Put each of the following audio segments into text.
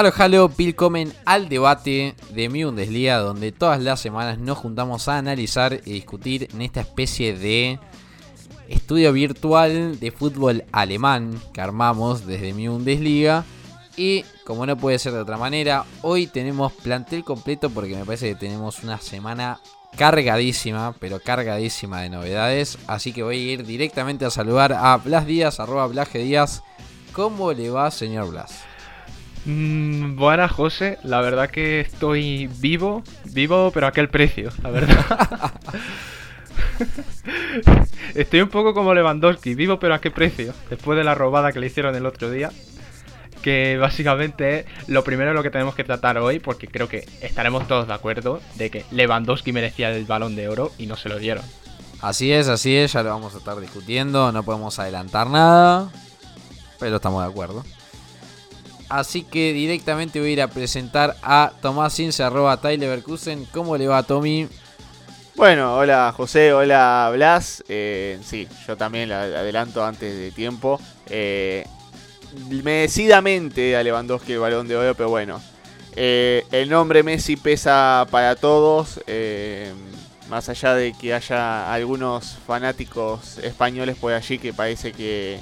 Halo Halo, Pilcomen al debate de mi Bundesliga, donde todas las semanas nos juntamos a analizar y discutir en esta especie de estudio virtual de fútbol alemán que armamos desde mi Bundesliga. Y como no puede ser de otra manera, hoy tenemos plantel completo porque me parece que tenemos una semana cargadísima, pero cargadísima de novedades. Así que voy a ir directamente a saludar a Blas Díaz, arroba Blas. Díaz. ¿Cómo le va, señor Blas? Mm, buenas, José. La verdad que estoy vivo, vivo, pero a aquel precio, la verdad. estoy un poco como Lewandowski, vivo, pero a qué precio. Después de la robada que le hicieron el otro día. Que básicamente es lo primero lo que tenemos que tratar hoy, porque creo que estaremos todos de acuerdo de que Lewandowski merecía el balón de oro y no se lo dieron. Así es, así es, ya lo vamos a estar discutiendo, no podemos adelantar nada, pero estamos de acuerdo. Así que directamente voy a ir a presentar a Tomás Cince, arroba Tyler. ¿Cómo le va, Tommy? Bueno, hola José, hola Blas. Eh, sí, yo también la adelanto antes de tiempo. Eh, merecidamente a Lewandowski el balón de oro, pero bueno. eh, el nombre Messi pesa para todos. eh, más allá de que haya algunos fanáticos españoles por allí que parece que,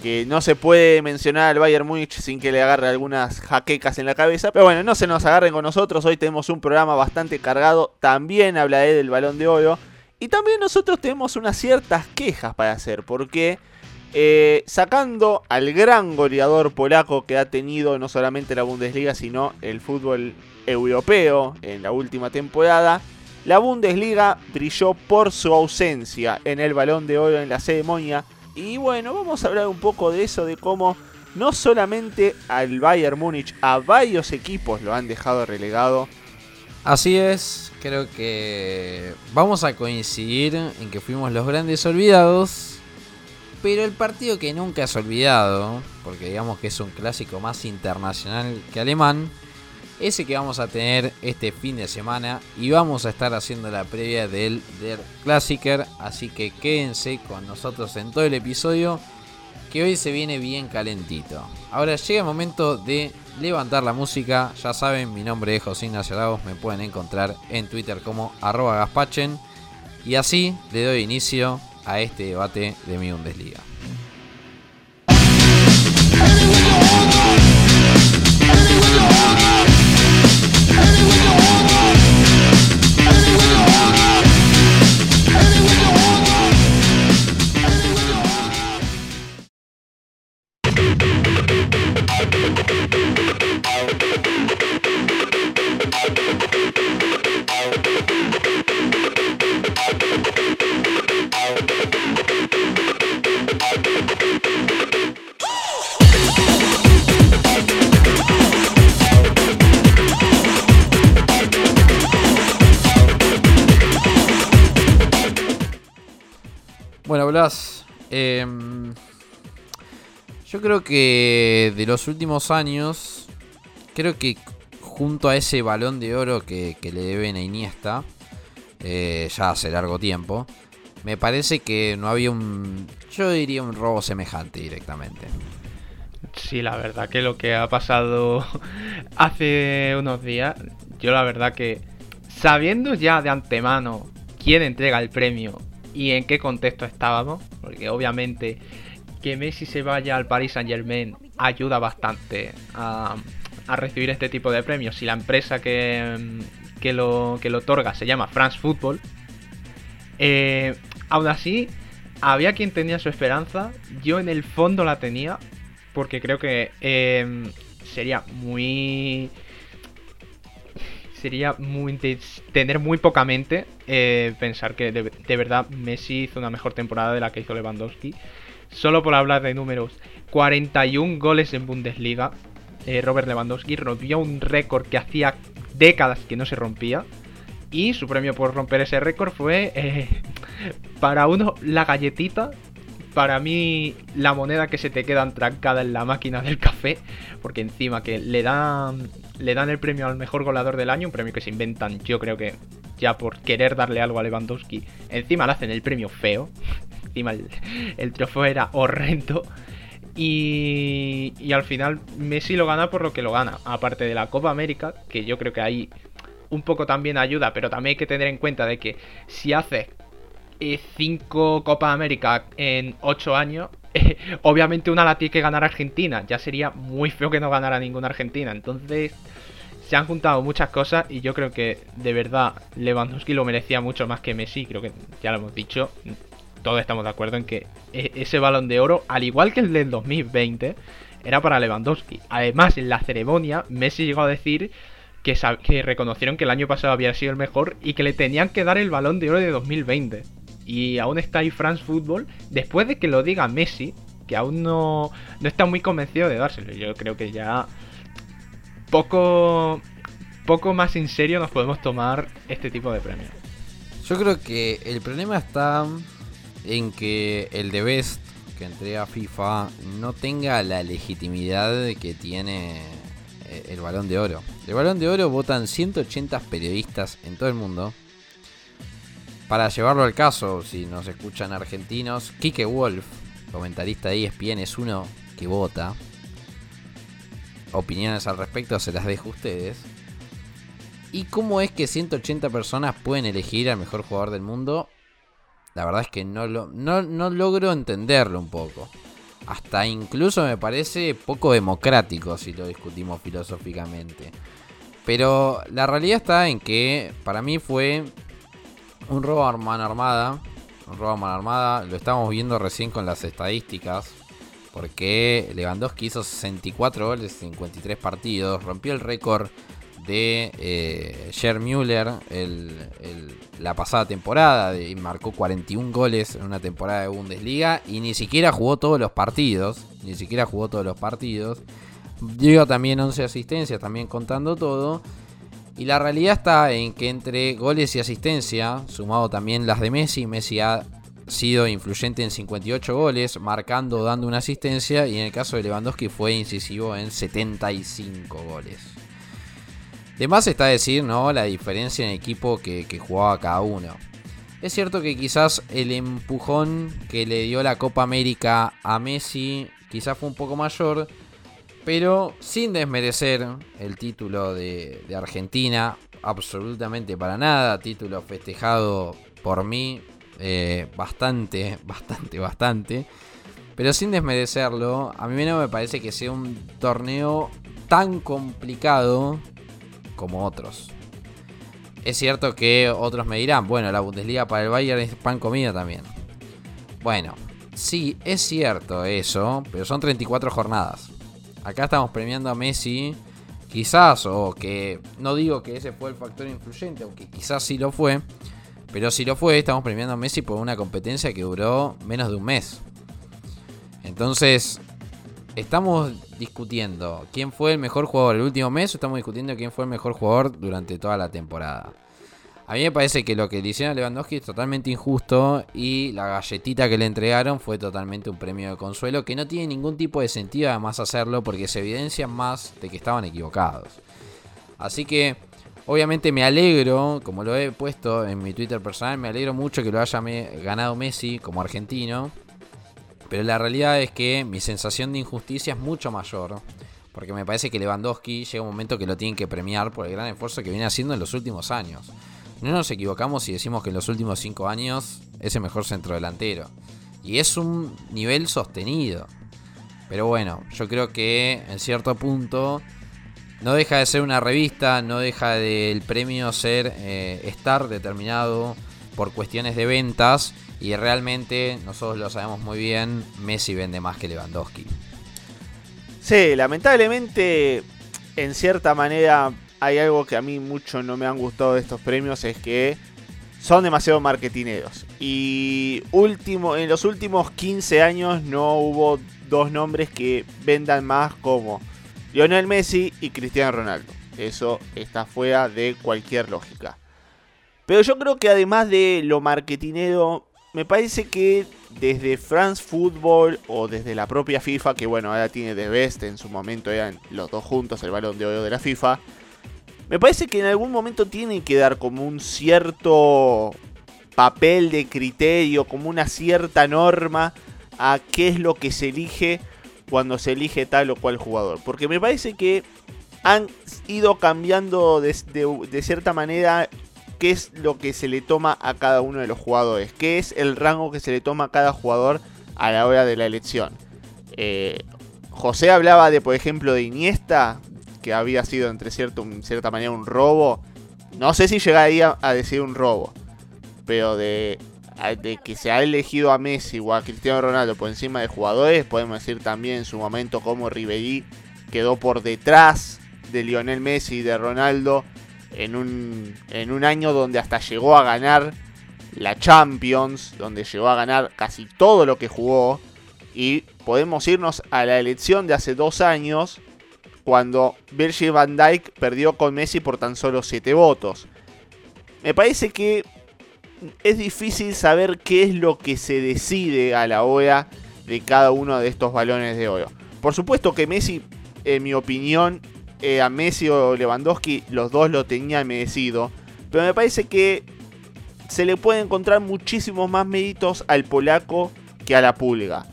que no se puede mencionar al Bayern Múnich sin que le agarre algunas jaquecas en la cabeza. Pero bueno, no se nos agarren con nosotros. Hoy tenemos un programa bastante cargado. También hablaré del balón de oro. Y también nosotros tenemos unas ciertas quejas para hacer. Porque eh, sacando al gran goleador polaco que ha tenido no solamente la Bundesliga, sino el fútbol europeo en la última temporada, la Bundesliga brilló por su ausencia en el balón de oro en la ceremonia. Y bueno, vamos a hablar un poco de eso, de cómo no solamente al Bayern Múnich, a varios equipos lo han dejado relegado. Así es, creo que vamos a coincidir en que fuimos los grandes olvidados. Pero el partido que nunca has olvidado, porque digamos que es un clásico más internacional que alemán, ese que vamos a tener este fin de semana y vamos a estar haciendo la previa del Der Klassiker, así que quédense con nosotros en todo el episodio que hoy se viene bien calentito. Ahora llega el momento de levantar la música, ya saben, mi nombre es José Ignacio me pueden encontrar en Twitter como arroba gaspachen y así le doy inicio a este debate de mi Bundesliga. Yo creo que de los últimos años, creo que junto a ese balón de oro que, le deben a Iniesta, eh, ya hace largo tiempo, me parece que no había un, yo diría un robo semejante directamente. Sí, la verdad que lo que ha pasado hace unos días, yo la verdad que sabiendo ya de antemano quién entrega el premio y en qué contexto estábamos, porque obviamente que Messi se vaya al Paris Saint Germain ayuda bastante a, recibir este tipo de premios. Si la empresa que, que, lo, que lo otorga se llama France Football, eh, aún así había quien tenía su esperanza, yo en el fondo la tenía, porque creo que eh, sería muy sería muy tener muy poca mente eh, pensar que de, verdad Messi hizo una mejor temporada de la que hizo Lewandowski. Solo por hablar de números, 41 goles en Bundesliga. Eh, Robert Lewandowski rompió un récord que hacía décadas que no se rompía. Y su premio por romper ese récord fue eh, para uno la galletita para mí la moneda que se te queda trancada en la máquina del café, porque encima que le dan le dan el premio al mejor goleador del año, un premio que se inventan, yo creo que ya por querer darle algo a Lewandowski, encima le hacen el premio feo, encima el, trofeo era horrendo. Y, al final Messi lo gana por lo que lo gana, aparte de la Copa América, que yo creo que ahí un poco también ayuda, pero también hay que tener en cuenta de que si haces 5 Copa América en 8 años, obviamente una la tiene que ganar Argentina. Ya sería muy feo que no ganara ninguna Argentina. Entonces, se han juntado muchas cosas y yo creo que de verdad Lewandowski lo merecía mucho más que Messi. Creo que ya lo hemos dicho. Todos estamos de acuerdo en que e-, ese balón de oro, al igual que el del 2020, era para Lewandowski. Además, en la ceremonia, Messi llegó a decir que, reconocieron que el año pasado había sido el mejor y que le tenían que dar el balón de oro de 2020 y aún está ahí France Football, después de que lo diga Messi, que aún no, no está muy convencido de dárselo. Yo creo que ya poco, poco más en serio nos podemos tomar este tipo de premios. Yo creo que el problema está en que el de Best que entrega FIFA no tenga la legitimidad que tiene eh, el balón de oro. El balón de oro votan 180 periodistas en todo el mundo para llevarlo al caso, si nos escuchan argentinos, Kike Wolf, comentarista de ESPN, es uno que vota. Opiniones al respecto se las dejo a ustedes. ¿Y cómo es que 180 personas pueden elegir al mejor jugador del mundo? La verdad es que no, lo, no, no logro entenderlo un poco. Hasta incluso me parece poco democrático si lo discutimos filosóficamente. Pero la realidad está en que para mí fue un robo a mano armada. Un robo a mano armada. Lo estamos viendo recién con las estadísticas. Porque Lewandowski hizo 64 goles en 53 partidos. Rompió el récord de eh, Müller la pasada temporada. Marcó 41 goles en una temporada de Bundesliga. Y ni siquiera jugó todos los partidos. Ni siquiera jugó todos los partidos. Dio también 11 asistencias, también contando todo. Y la realidad está en que entre goles y asistencia, sumado también las de Messi, Messi ha sido influyente en 58 goles, marcando, dando una asistencia, y en el caso de Lewandowski fue incisivo en 75 goles. De más está decir, ¿no? La diferencia en equipo que, que jugaba cada uno. Es cierto que quizás el empujón que le dio la Copa América a Messi quizás fue un poco mayor, pero sin desmerecer el título de, Argentina, absolutamente para nada. Título festejado por mí eh, bastante, bastante, bastante. Pero sin desmerecerlo, a mí no me parece que sea un torneo tan complicado como otros. Es cierto que otros me dirán, bueno, la Bundesliga para el Bayern es pan comida también. Bueno, sí, es cierto eso, pero son 34 jornadas acá estamos premiando a Messi, quizás, o que no digo que ese fue el factor influyente, aunque quizás sí lo fue, pero si lo fue, estamos premiando a Messi por una competencia que duró menos de un mes. Entonces, estamos discutiendo quién fue el mejor jugador el último mes o estamos discutiendo quién fue el mejor jugador durante toda la temporada. A mí me parece que lo que le hicieron a Lewandowski es totalmente injusto y la galletita que le entregaron fue totalmente un premio de consuelo que no tiene ningún tipo de sentido además hacerlo porque se evidencia más de que estaban equivocados. Así que obviamente me alegro, como lo he puesto en mi Twitter personal, me alegro mucho que lo haya ganado Messi como argentino. Pero la realidad es que mi sensación de injusticia es mucho mayor. Porque me parece que Lewandowski llega un momento que lo tienen que premiar por el gran esfuerzo que viene haciendo en los últimos años. No nos equivocamos si decimos que en los últimos 5 años es el mejor centro delantero. Y es un nivel sostenido. Pero bueno, yo creo que en cierto punto no deja de ser una revista, no deja del premio ser eh, estar determinado por cuestiones de ventas. Y realmente, nosotros lo sabemos muy bien, Messi vende más que Lewandowski. Sí, lamentablemente, en cierta manera, hay algo que a mí mucho no me han gustado de estos premios, es que son demasiado marketineros. Y último, en los últimos 15 años no hubo dos nombres que vendan más como Lionel Messi y Cristiano Ronaldo. Eso está fuera de cualquier lógica. Pero yo creo que además de lo marketinero, me parece que desde France Football o desde la propia FIFA, que bueno, ahora tiene The Best, en su momento eran los dos juntos el balón de oro de la FIFA, me parece que en algún momento tienen que dar como un cierto papel de criterio, como una cierta norma a qué es lo que se elige cuando se elige tal o cual jugador. Porque me parece que han ido cambiando de, cierta manera qué es lo que se le toma a cada uno de los jugadores, qué es el rango que se le toma a cada jugador a la hora de la elección. Eh, José hablaba de, por ejemplo, de Iniesta, que había sido entre cierto, cierta manera un robo. No sé si llegaría a decir un robo, pero de, de que se ha elegido a Messi o a Cristiano Ronaldo por encima de jugadores, podemos decir también en su momento como Ribery quedó por detrás de Lionel Messi y de Ronaldo en un, en un año donde hasta llegó a ganar la Champions, donde llegó a ganar casi todo lo que jugó. Y podemos irnos a la elección de hace dos años, cuando Virgil van Dijk perdió con Messi por tan solo 7 votos. Me parece que es difícil saber qué es lo que se decide a la hora de cada uno de estos balones de oro. Por supuesto que Messi, en mi opinión, eh, a Messi o Lewandowski, los dos lo tenían merecido. Pero me parece que se le puede encontrar muchísimos más méritos al polaco que a la pulga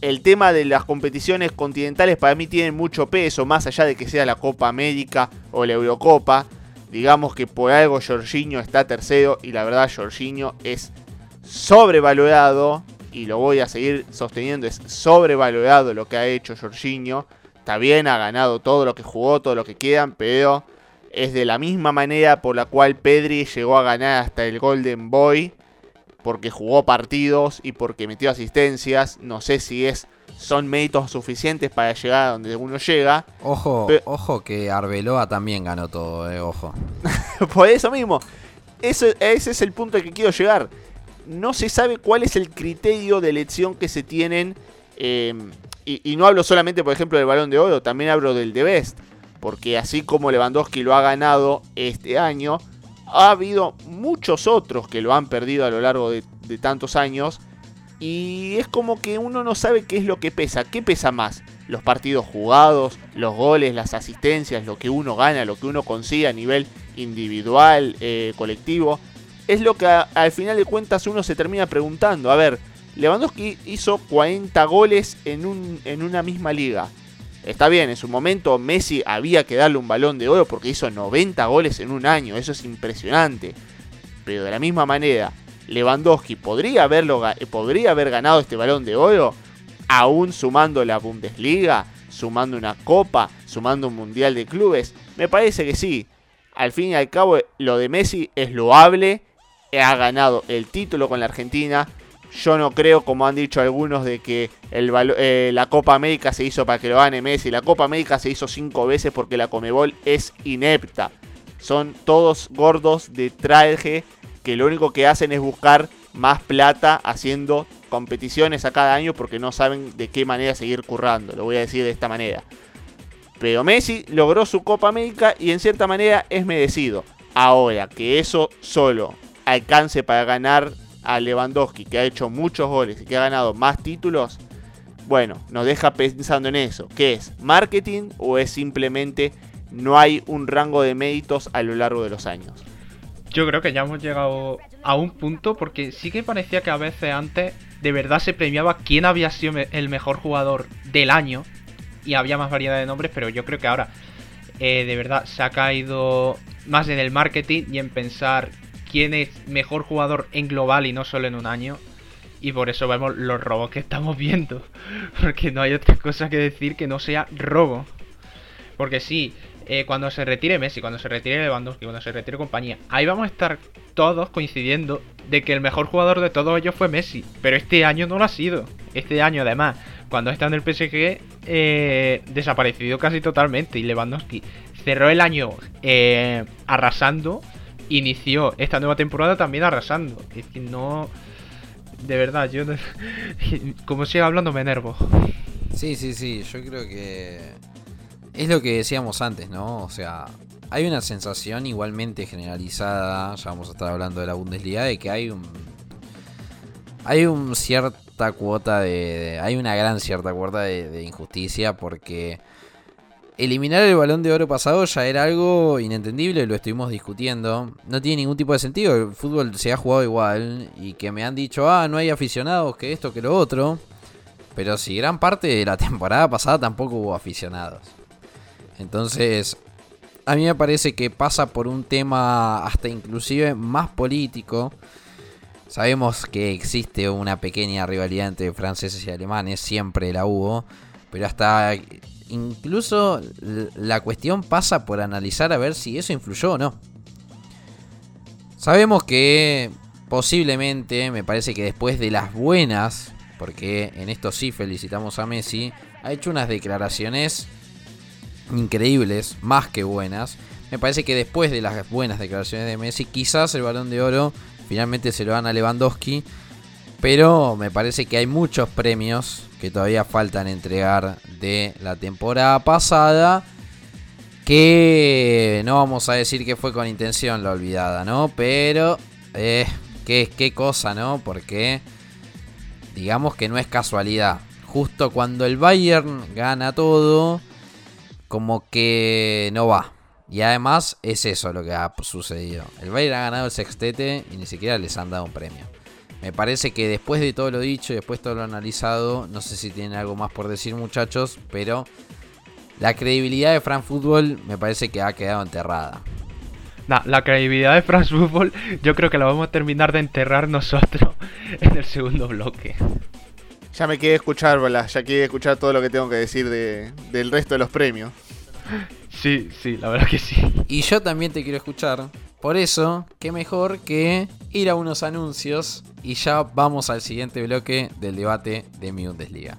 el tema de las competiciones continentales para mí tiene mucho peso, más allá de que sea la Copa América o la Eurocopa. Digamos que por algo Jorginho está tercero y la verdad Jorginho es sobrevalorado y lo voy a seguir sosteniendo, es sobrevalorado lo que ha hecho Jorginho. Está bien, ha ganado todo lo que jugó, todo lo que quedan, pero es de la misma manera por la cual Pedri llegó a ganar hasta el Golden Boy porque jugó partidos y porque metió asistencias. No sé si es son méritos suficientes para llegar a donde uno llega. Ojo, ojo que Arbeloa también ganó todo, eh, ojo. Por eso mismo, ese, ese es el punto al que quiero llegar. No se sabe cuál es el criterio de elección que se tienen. Em, y, no hablo solamente, por ejemplo, del balón de oro, también hablo del de Best. Porque así como Lewandowski lo ha ganado este año, ha habido muchos otros que lo han perdido a lo largo de, tantos años. Y es como que uno no sabe qué es lo que pesa. ¿Qué pesa más? Los partidos jugados, los goles, las asistencias, lo que uno gana, lo que uno consigue a nivel individual, eh, colectivo. Es lo que al final de cuentas uno se termina preguntando. A ver, Lewandowski hizo 40 goles en, un, en una misma liga. Está bien, en su momento Messi había que darle un balón de oro porque hizo 90 goles en un año, eso es impresionante. Pero de la misma manera, Lewandowski podría, haberlo, podría haber ganado este balón de oro, aún sumando la Bundesliga, sumando una copa, sumando un mundial de clubes. Me parece que sí. Al fin y al cabo, lo de Messi es loable. Ha ganado el título con la Argentina yo no creo, como han dicho algunos, de que el, eh, la Copa América se hizo para que lo gane Messi. La Copa América se hizo cinco veces porque la Comebol es inepta. Son todos gordos de traje que lo único que hacen es buscar más plata haciendo competiciones a cada año porque no saben de qué manera seguir currando. Lo voy a decir de esta manera. Pero Messi logró su Copa América y en cierta manera es merecido. Ahora que eso solo alcance para ganar a Lewandowski, que ha hecho muchos goles y que ha ganado más títulos, bueno, nos deja pensando en eso. ¿Qué es? ¿Marketing o es simplemente no hay un rango de méritos a lo largo de los años? Yo creo que ya hemos llegado a un punto porque sí que parecía que a veces antes de verdad se premiaba quién había sido el mejor jugador del año y había más variedad de nombres, pero yo creo que ahora eh, de verdad se ha caído más en el marketing y en pensar quién es mejor jugador en global y no solo en un año. Y por eso vemos los robos que estamos viendo. Porque no hay otra cosa que decir que no sea robo. Porque sí, eh, cuando se retire Messi, cuando se retire Lewandowski, cuando se retire compañía, ahí vamos a estar todos coincidiendo de que el mejor jugador de todos ellos fue Messi. Pero este año no lo ha sido. Este año, además, cuando está en el PSG, eh, desaparecido casi totalmente. Y Lewandowski cerró el año eh, arrasando, inició esta nueva temporada también arrasando. Es que no. De verdad, yo. Como siga hablando, me enervo. Sí, sí, sí, yo creo que es lo que decíamos antes, ¿no? O sea, hay una sensación igualmente generalizada, ya vamos a estar hablando de la Bundesliga, de que hay un hay un cierta cuota de, hay una gran cierta cuota de, injusticia porque eliminar el balón de oro pasado ya era algo inentendible, lo estuvimos discutiendo, no tiene ningún tipo de sentido, el fútbol se ha jugado igual y que me han dicho, ah, no hay aficionados, que esto, que lo otro, pero si gran parte de la temporada pasada tampoco hubo aficionados. Entonces, a mí me parece que pasa por un tema hasta inclusive más político. Sabemos que existe una pequeña rivalidad entre franceses y alemanes, siempre la hubo, pero hasta incluso la cuestión pasa por analizar a ver si eso influyó o no. Sabemos que posiblemente, me parece que después de las buenas, porque en esto sí felicitamos a Messi, ha hecho unas declaraciones increíbles, más que buenas. Me parece que después de las buenas declaraciones de Messi, quizás el balón de oro finalmente se lo dan a Lewandowski. Pero me parece que hay muchos premios que todavía faltan entregar de la temporada pasada. Que no vamos a decir que fue con intención la olvidada, ¿no? Pero, eh, qué, qué cosa, ¿no? Porque digamos que no es casualidad. Justo cuando el Bayern gana todo, como que no va. Y además es eso lo que ha sucedido. El Bayern ha ganado el sextete y ni siquiera les han dado un premio. Me parece que después de todo lo dicho y después de todo lo analizado, no sé si tienen algo más por decir muchachos, pero la credibilidad de France Football me parece que ha quedado enterrada. Nah, la credibilidad de France Football yo creo que la vamos a terminar de enterrar nosotros en el segundo bloque. Ya me quedé escuchar, ya quedé escuchar todo lo que tengo que decir de, del resto de los premios. Sí, sí, la verdad que sí. Y yo también te quiero escuchar. Por eso, qué mejor que ir a unos anuncios y ya vamos al siguiente bloque del debate de mi Bundesliga.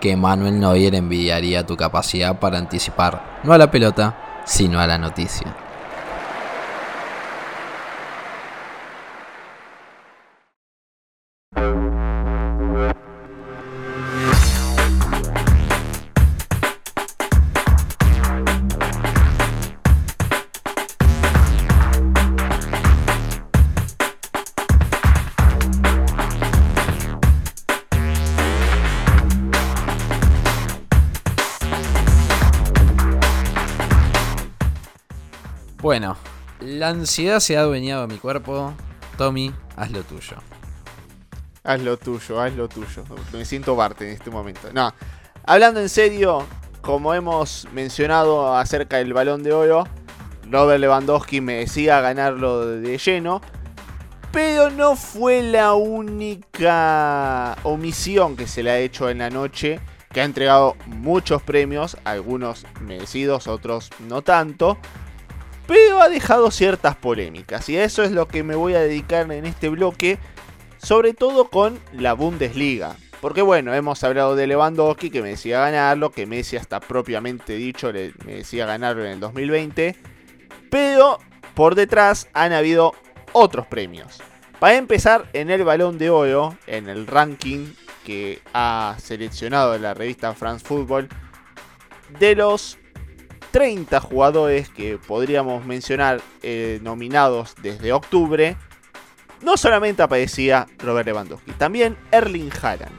que Manuel Neuer envidiaría tu capacidad para anticipar no a la pelota, sino a la noticia. Ansiedad se ha adueñado de mi cuerpo. Tommy, haz lo tuyo. Haz lo tuyo, haz lo tuyo. Me siento parte en este momento. No, hablando en serio, como hemos mencionado acerca del balón de oro, Robert Lewandowski merecía ganarlo de lleno. Pero no fue la única omisión que se le ha hecho en la noche, que ha entregado muchos premios, algunos merecidos, otros no tanto pero ha dejado ciertas polémicas y a eso es lo que me voy a dedicar en este bloque, sobre todo con la Bundesliga. Porque bueno, hemos hablado de Lewandowski que me decía ganarlo, que Messi hasta propiamente dicho le, me decía ganarlo en el 2020, pero por detrás han habido otros premios. Para empezar, en el balón de oro, en el ranking que ha seleccionado la revista France Football, de los 30 jugadores que podríamos mencionar eh, nominados desde octubre, no solamente aparecía Robert Lewandowski, también Erling Haaland.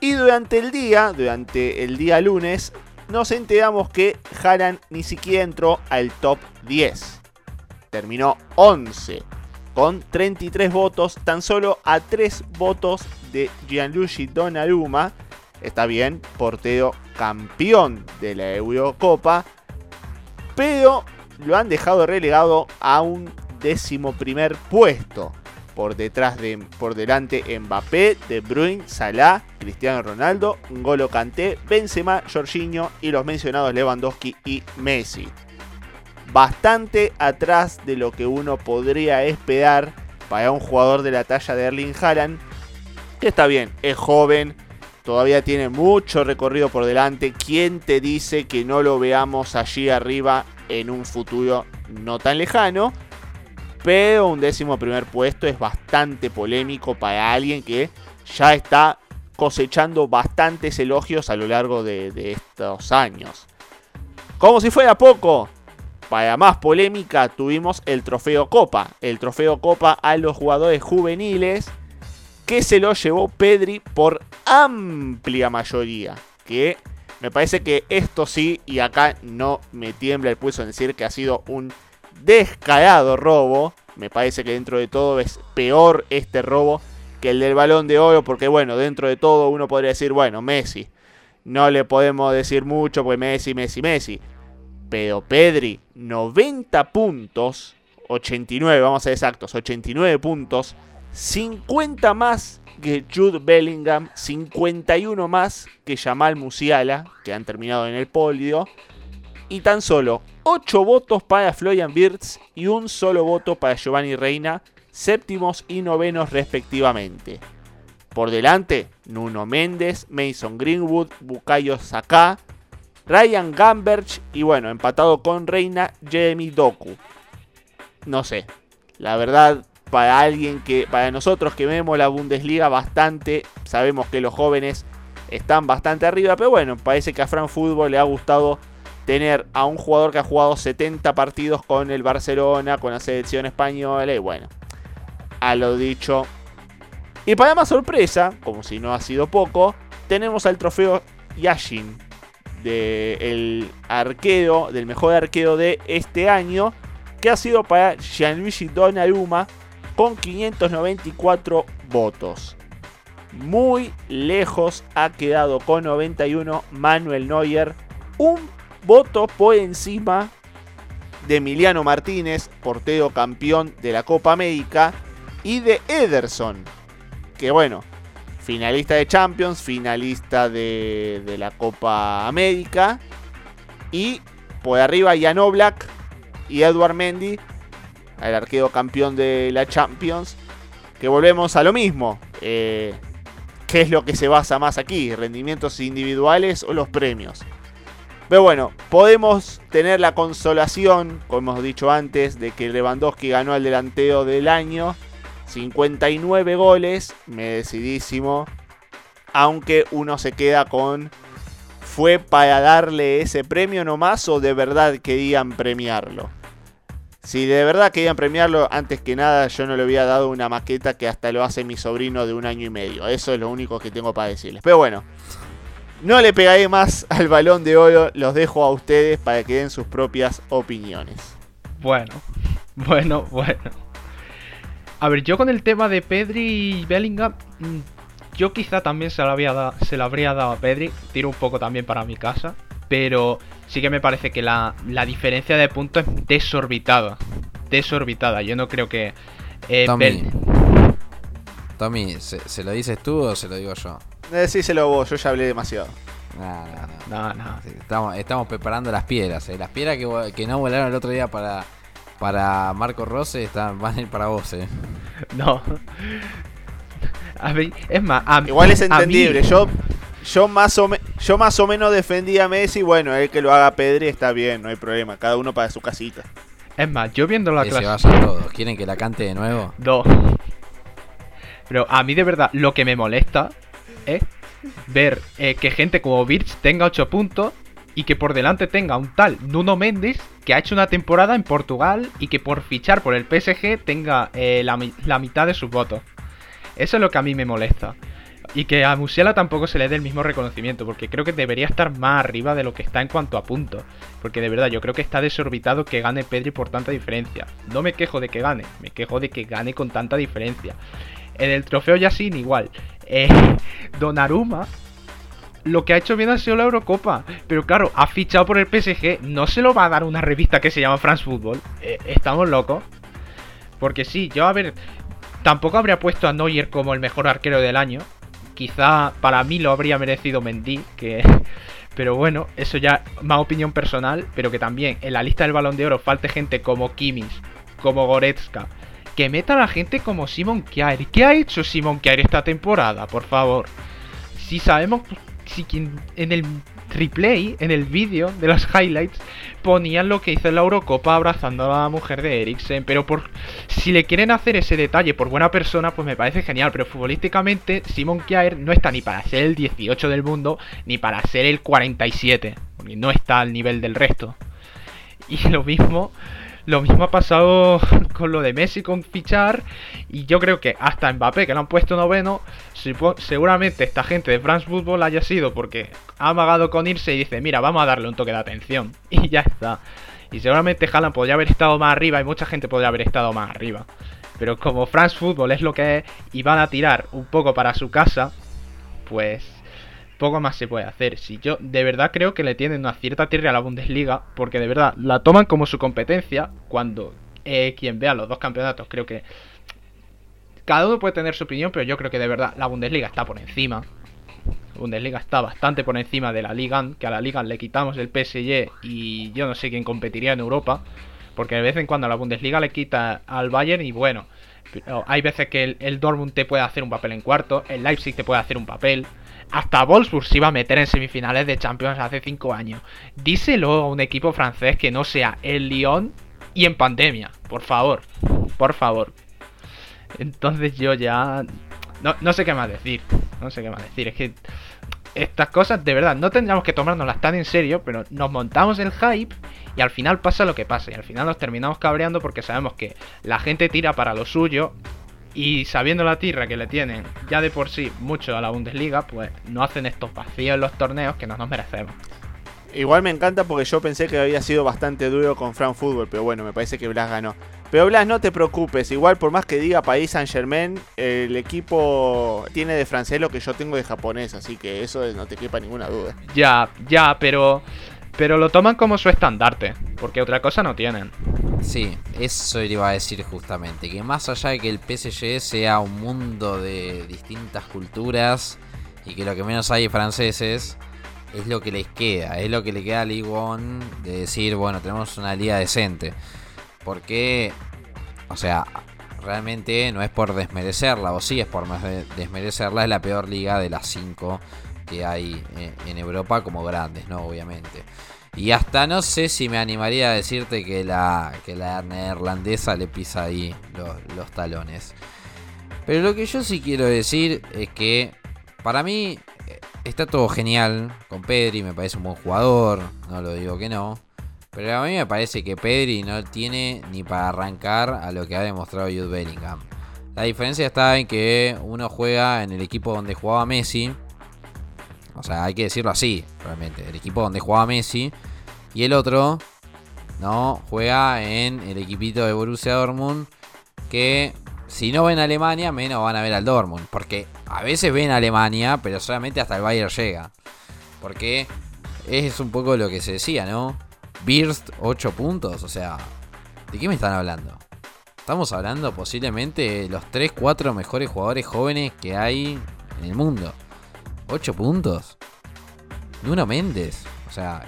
Y durante el día, durante el día lunes, nos enteramos que Haaland ni siquiera entró al top 10. Terminó 11 con 33 votos, tan solo a 3 votos de Gianluigi Donnarumma. Está bien, portero campeón de la Eurocopa, pero lo han dejado relegado a un décimo primer puesto. Por detrás de, por delante Mbappé, De Bruyne, Salah, Cristiano Ronaldo, Ngolo Kanté, Benzema, Jorginho y los mencionados Lewandowski y Messi. Bastante atrás de lo que uno podría esperar para un jugador de la talla de Erling Haaland. Que está bien, es joven, todavía tiene mucho recorrido por delante. ¿Quién te dice que no lo veamos allí arriba en un futuro no tan lejano? Pero un décimo primer puesto es bastante polémico para alguien que ya está cosechando bastantes elogios a lo largo de, de estos años. Como si fuera poco, para más polémica tuvimos el trofeo Copa. El trofeo Copa a los jugadores juveniles que se lo llevó Pedri por amplia mayoría. Que me parece que esto sí, y acá no me tiembla el pulso en decir que ha sido un descarado robo. Me parece que dentro de todo es peor este robo que el del balón de oro, porque bueno, dentro de todo uno podría decir, bueno, Messi. No le podemos decir mucho, pues Messi, Messi, Messi. Pero Pedri, 90 puntos, 89, vamos a ser exactos, 89 puntos, 50 más que Jude Bellingham, 51 más que Jamal Musiala, que han terminado en el podio, y tan solo 8 votos para Florian Wirtz y un solo voto para Giovanni Reina, séptimos y novenos respectivamente. Por delante, Nuno Méndez, Mason Greenwood, Bukayo Saka, Ryan Gamberch y bueno, empatado con Reina, Jeremy Doku. No sé, la verdad, para alguien que, para nosotros que vemos la Bundesliga bastante, sabemos que los jóvenes están bastante arriba, pero bueno, parece que a Fran Fútbol le ha gustado tener a un jugador que ha jugado 70 partidos con el Barcelona, con la selección española y bueno, a lo dicho. Y para más sorpresa, como si no ha sido poco, tenemos al trofeo Yashin del arquero, del mejor arquero de este año, que ha sido para Gianluigi Donnarumma con 594 votos. Muy lejos ha quedado con 91 Manuel Neuer, un voto por encima de Emiliano Martínez, portero campeón de la Copa América, y de Ederson, que bueno, finalista de Champions, finalista de, la Copa América, y por arriba Jan Oblak y Edward Mendy, el arquero campeón de la Champions, que volvemos a lo mismo. Eh, ¿Qué es lo que se basa más aquí? ¿Rendimientos individuales o los premios? Pero bueno, podemos tener la consolación, como hemos dicho antes, de que Lewandowski ganó el delantero del año. 59 goles, merecidísimo. Aunque uno se queda con... ¿Fue para darle ese premio nomás o de verdad querían premiarlo? Si de verdad querían premiarlo, antes que nada yo no le había dado una maqueta que hasta lo hace mi sobrino de un año y medio. Eso es lo único que tengo para decirles. Pero bueno, no le pegaré más al balón de oro, los dejo a ustedes para que den sus propias opiniones. Bueno, bueno, bueno. A ver, yo con el tema de Pedri y Bellingham, mm, yo quizá también se lo, había da- se lo habría dado a Pedri, tiro un poco también para mi casa, pero sí que me parece que la, la diferencia de puntos es desorbitada. Desorbitada, yo no creo que... eh, Tommy. Bel- Tommy, ¿se, se lo dices tú o se lo digo yo? Decíselo vos, yo ya hablé demasiado. No, no, no. No, no. Estamos, estamos preparando las piedras. eh. Las piedras que, que no volaron el otro día para, para Marco Rose están, van a ir para vos. Eh. No. A ver, es más, a, Igual es a mí- entendible. Yo, yo, más o me- yo más o menos defendí a Messi. Bueno, el que lo haga Pedri está bien, no hay problema. Cada uno para su casita. Es más, yo viendo la Que se clase... vayan todos. ¿Quieren que la cante de nuevo? No. Pero a mí de verdad lo que me molesta es ver eh, que gente como Birch tenga 8 puntos y que por delante tenga un tal Nuno Méndez que ha hecho una temporada en Portugal y que por fichar por el PSG tenga eh, la, la mitad de sus votos. Eso es lo que a mí me molesta. Y que a Musiala tampoco se le dé el mismo reconocimiento, porque creo que debería estar más arriba de lo que está en cuanto a puntos. Porque de verdad, yo creo que está desorbitado que gane Pedri por tanta diferencia. No me quejo de que gane, me quejo de que gane con tanta diferencia. En el trofeo Yassin igual. Eh, Donnarumma lo que ha hecho bien ha sido la Eurocopa. Pero claro, ha fichado por el PSG. No se lo va a dar una revista que se llama France Football. Eh, estamos locos. Porque sí, yo a ver. Tampoco habría puesto a Neuer como el mejor arquero del año. Quizá para mí lo habría merecido Mendy. Que. Pero bueno, eso ya más opinión personal. Pero que también en la lista del balón de oro falte gente como Kimmich, como Goretzka. Que meta a la gente como Simon Kjaer. ¿Qué ha hecho Simon Kjaer esta temporada? Por favor. Si sabemos si quien en el replay, en el vídeo de las highlights, ponían lo que hizo en la Eurocopa abrazando a la mujer de Eriksen. Pero por si le quieren hacer ese detalle por buena persona, pues me parece genial. Pero futbolísticamente, Simon Kjaer no está ni para ser el 18 del mundo, ni para ser el 47. Porque no está al nivel del resto. Y lo mismo. Lo mismo ha pasado con lo de Messi con fichar. Y yo creo que hasta Mbappé, que lo han puesto noveno, seguramente esta gente de France Football haya sido porque ha amagado con irse y dice, mira, vamos a darle un toque de atención. Y ya está. Y seguramente Haaland podría haber estado más arriba y mucha gente podría haber estado más arriba. Pero como France Football es lo que es y van a tirar un poco para su casa, pues poco más se puede hacer. Si yo de verdad creo que le tienen una cierta tirria a la Bundesliga, porque de verdad la toman como su competencia, cuando eh, quien vea los dos campeonatos creo que cada uno puede tener su opinión, pero yo creo que de verdad la Bundesliga está por encima. La Bundesliga está bastante por encima de la Liga, que a la Liga le quitamos el PSG y yo no sé quién competiría en Europa, porque de vez en cuando la Bundesliga le quita al Bayern y bueno, hay veces que el, el Dortmund te puede hacer un papel en cuarto, el Leipzig te puede hacer un papel, hasta Wolfsburg se iba a meter en semifinales de Champions hace 5 años. Díselo a un equipo francés que no sea el Lyon y en pandemia, por favor, por favor. Entonces yo ya no, no sé qué más decir, no sé qué más decir, es que estas cosas de verdad no tendríamos que tomárnoslas tan en serio, pero nos montamos el hype y al final pasa lo que pasa y al final nos terminamos cabreando porque sabemos que la gente tira para lo suyo y sabiendo la tierra que le tienen ya de por sí mucho a la Bundesliga, pues no hacen estos vacíos en los torneos que no nos merecemos. Igual me encanta porque yo pensé que había sido bastante duro con Fran Fútbol, pero bueno, me parece que Blas ganó. Pero Blas, no te preocupes, igual por más que diga País Saint Germain, el equipo tiene de francés lo que yo tengo de japonés, así que eso no te quepa ninguna duda. Ya, ya, pero pero lo toman como su estandarte, porque otra cosa no tienen. Sí, eso iba a decir justamente, que más allá de que el PSG sea un mundo de distintas culturas y que lo que menos hay franceses, es lo que les queda, es lo que le queda a Ligue 1 de decir, bueno, tenemos una liga decente. Porque, o sea, realmente no es por desmerecerla, o sí es por desmerecerla, es la peor liga de las 5 que hay en- en Europa como grandes, ¿no? Obviamente. Y hasta no sé si me animaría a decirte que la, que la neerlandesa le pisa ahí los, los talones. Pero lo que yo sí quiero decir es que para mí eh, está todo genial con Pedri, me parece un buen jugador, no lo digo que no. Pero a mí me parece que Pedri no tiene ni para arrancar a lo que ha demostrado Jude Bellingham. La diferencia está en que uno juega en el equipo donde jugaba Messi. O sea, hay que decirlo así, realmente. El equipo donde jugaba Messi. Y el otro, ¿no? Juega en el equipito de Borussia Dortmund. Que si no ven a Alemania, menos van a ver al Dortmund. Porque a veces ven a Alemania, pero solamente hasta el Bayern llega. Porque es un poco lo que se decía, ¿no? Birst 8 puntos, o sea, ¿de qué me están hablando? Estamos hablando posiblemente de los 3, 4 mejores jugadores jóvenes que hay en el mundo. 8 puntos. Nuno Méndez. O sea,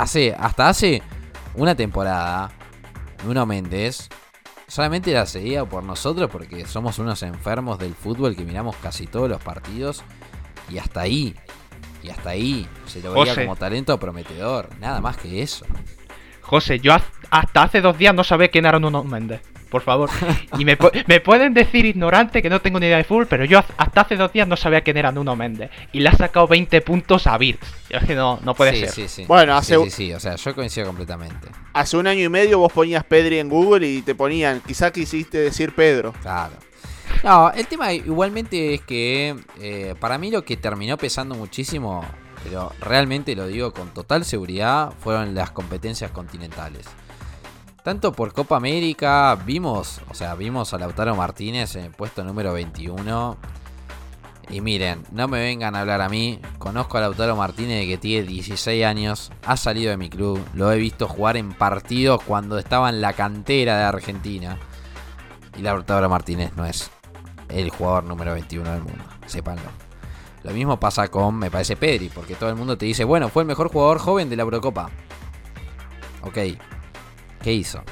hace, hasta hace una temporada, Nuno Méndez solamente era seguido por nosotros porque somos unos enfermos del fútbol que miramos casi todos los partidos. Y hasta ahí. Y hasta ahí. Se lo veía José. como talento prometedor. Nada más que eso. José, yo hasta hace dos días no sabía quién era Nuno Méndez. Por favor. Y me, me pueden decir ignorante que no tengo ni idea de fútbol, pero yo hasta hace dos días no sabía quién era Nuno Méndez. Y le ha sacado 20 puntos a es que no, no puede sí, ser. sí, sí. Bueno, hace- Sí, sí, sí, o sea, yo coincido completamente. Hace un año y medio vos ponías Pedri en Google y te ponían, quizá quisiste decir Pedro. Claro. No, el tema igualmente es que eh, para mí lo que terminó pesando muchísimo, pero realmente lo digo con total seguridad, fueron las competencias continentales. Tanto por Copa América, vimos, o sea, vimos a Lautaro Martínez en el puesto número 21. Y miren, no me vengan a hablar a mí. Conozco a Lautaro Martínez que tiene 16 años. Ha salido de mi club. Lo he visto jugar en partidos cuando estaba en la cantera de Argentina. Y Lautaro Martínez no es el jugador número 21 del mundo. Sépanlo. Lo mismo pasa con, me parece, Pedri. Porque todo el mundo te dice, bueno, fue el mejor jugador joven de la Eurocopa. Ok. ¿Qué hizo?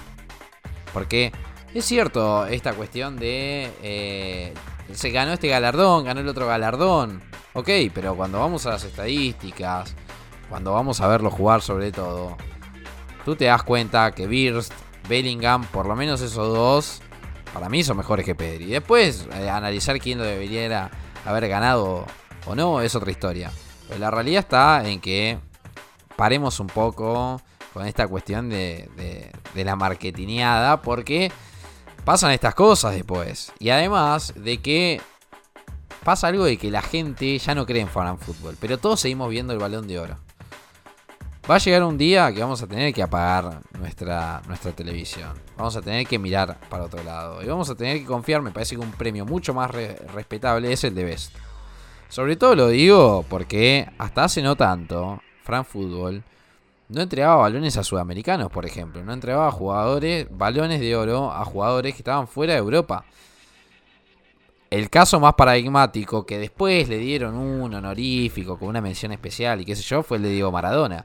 Porque es cierto esta cuestión de... eh, se ganó este galardón, ganó el otro galardón. Ok, pero cuando vamos a las estadísticas, cuando vamos a verlo jugar sobre todo, tú te das cuenta que Birst, Bellingham, por lo menos esos dos, para mí son mejores que Pedri. Después, eh, analizar quién lo debería haber ganado o no es otra historia. Pero la realidad está en que paremos un poco con esta cuestión de, la marketineada porque pasan estas cosas después. Y además de que pasa algo de que la gente ya no cree en Fan Fútbol, pero todos seguimos viendo el balón de oro. Va a llegar un día que vamos a tener que apagar nuestra, nuestra televisión. Vamos a tener que mirar para otro lado. Y vamos a tener que confiar, me parece que un premio mucho más re- respetable es el de Best. Sobre todo lo digo porque hasta hace no tanto, Fran Fútbol no entregaba balones a sudamericanos, por ejemplo. No entregaba jugadores, balones de oro a jugadores que estaban fuera de Europa. El caso más paradigmático, que después le dieron un honorífico con una mención especial y qué sé yo, fue el de Diego Maradona.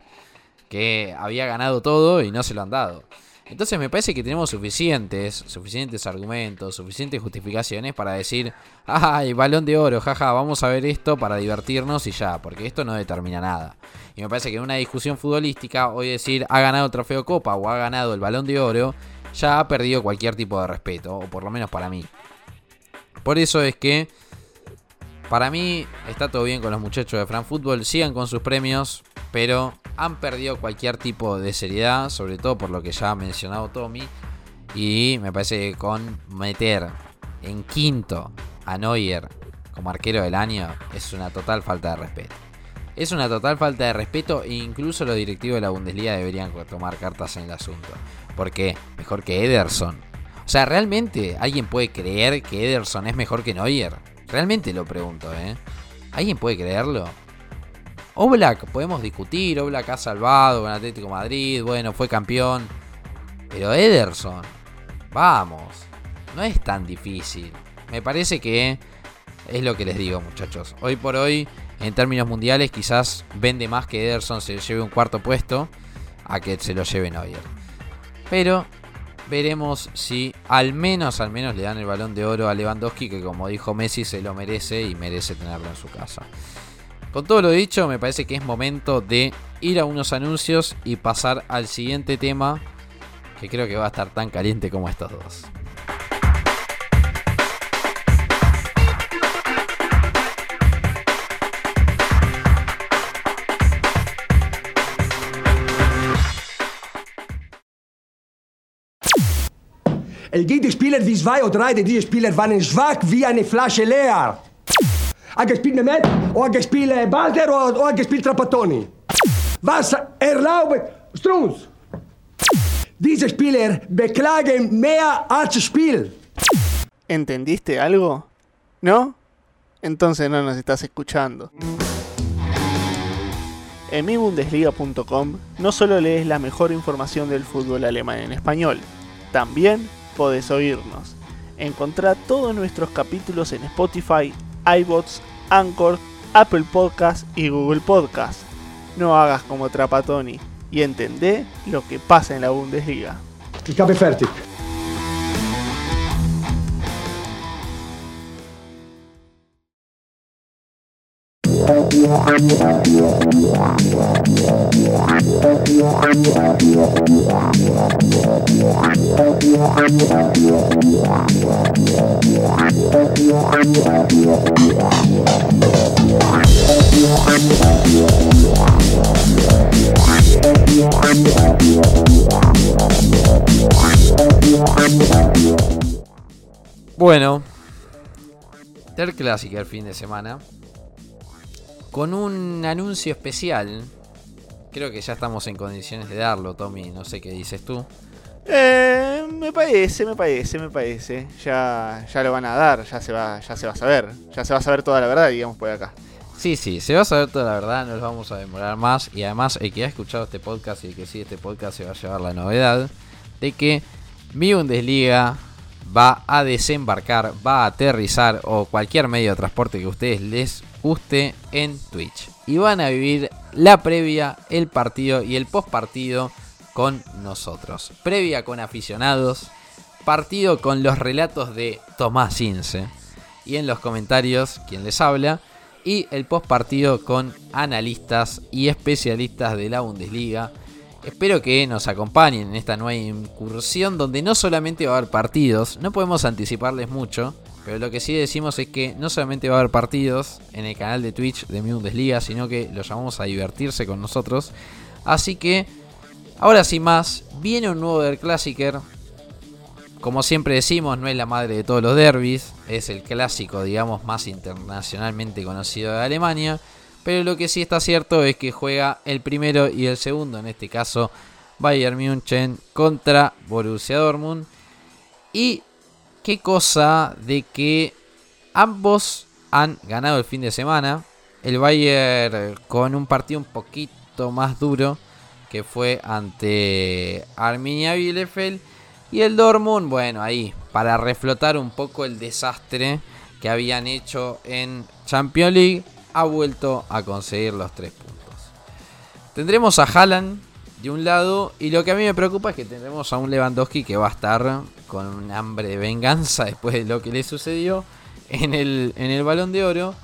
Que había ganado todo y no se lo han dado. Entonces me parece que tenemos suficientes, suficientes argumentos, suficientes justificaciones para decir, ay, balón de oro, jaja, vamos a ver esto para divertirnos y ya, porque esto no determina nada. Y me parece que en una discusión futbolística, hoy decir ha ganado el trofeo Copa o ha ganado el balón de oro, ya ha perdido cualquier tipo de respeto, o por lo menos para mí. Por eso es que, para mí, está todo bien con los muchachos de Fran Fútbol, sigan con sus premios, pero han perdido cualquier tipo de seriedad, sobre todo por lo que ya ha mencionado Tommy. Y me parece que con meter en quinto a Neuer como arquero del año es una total falta de respeto. Es una total falta de respeto e incluso los directivos de la Bundesliga deberían tomar cartas en el asunto. Porque mejor que Ederson. O sea, ¿realmente alguien puede creer que Ederson es mejor que Neuer? Realmente lo pregunto, ¿eh? ¿Alguien puede creerlo? Oblak, podemos discutir, Oblak ha salvado con Atlético Madrid, bueno, fue campeón. Pero Ederson, vamos, no es tan difícil. Me parece que es lo que les digo, muchachos. Hoy por hoy, en términos mundiales, quizás vende más que Ederson se lleve un cuarto puesto a que se lo lleve Neuer. Pero veremos si al menos, al menos le dan el balón de oro a Lewandowski, que como dijo Messi, se lo merece y merece tenerlo en su casa. Con todo lo dicho, me parece que es momento de ir a unos anuncios y pasar al siguiente tema, que creo que va a estar tan caliente como estos dos. Es gibt Spieler wie zwei oder drei, die Spieler waren schwach wie eine Flasche leer. Ha gespielt Mehmet, o ha gespielt eh, Balder, o, o ha gespielt Trapattoni. Was erlaubt Strunz? Diese Spieler beklagen mehr als Spiel. ¿Entendiste algo? ¿No? Entonces no nos estás escuchando. En mibundesliga.com no solo lees la mejor información del fútbol alemán en español, también podés oírnos. Encontrá todos nuestros capítulos en Spotify, iBots, Anchor, Apple Podcast y Google Podcast. No hagas como Trapatoni y entendé lo que pasa en la Bundesliga. Bueno, Ter Clásica el fin de semana. Con un anuncio especial. Creo que ya estamos en condiciones de darlo, Tommy. No sé qué dices tú. Eh, me parece, me parece, me parece. Ya, ya lo van a dar, ya se va, ya se va a saber. Ya se va a saber toda la verdad, digamos, por acá. Sí, sí, se va a saber toda la verdad, no nos vamos a demorar más. Y además, el que ha escuchado este podcast y el que sigue este podcast se va a llevar la novedad de que mi Bundesliga va a desembarcar, va a aterrizar o cualquier medio de transporte que a ustedes les guste en Twitch. Y van a vivir la previa, el partido y el post partido con nosotros. Previa con aficionados, partido con los relatos de Tomás Ince. Y en los comentarios, quien les habla. Y el post partido con analistas y especialistas de la Bundesliga. Espero que nos acompañen en esta nueva incursión donde no solamente va a haber partidos, no podemos anticiparles mucho, pero lo que sí decimos es que no solamente va a haber partidos en el canal de Twitch de Mi Bundesliga, sino que los llamamos a divertirse con nosotros. Así que, ahora sin más, viene un nuevo Der Klassiker. Como siempre decimos, no es la madre de todos los derbis, es el clásico, digamos, más internacionalmente conocido de Alemania. Pero lo que sí está cierto es que juega el primero y el segundo, en este caso Bayern München contra Borussia Dortmund. Y qué cosa de que ambos han ganado el fin de semana. El Bayern con un partido un poquito más duro que fue ante Arminia Bielefeld. Y el Dortmund, bueno, ahí, para reflotar un poco el desastre que habían hecho en Champions League, ha vuelto a conseguir los tres puntos. Tendremos a Haaland de un lado y lo que a mí me preocupa es que tendremos a un Lewandowski que va a estar con un hambre de venganza después de lo que le sucedió en el, en el balón de oro.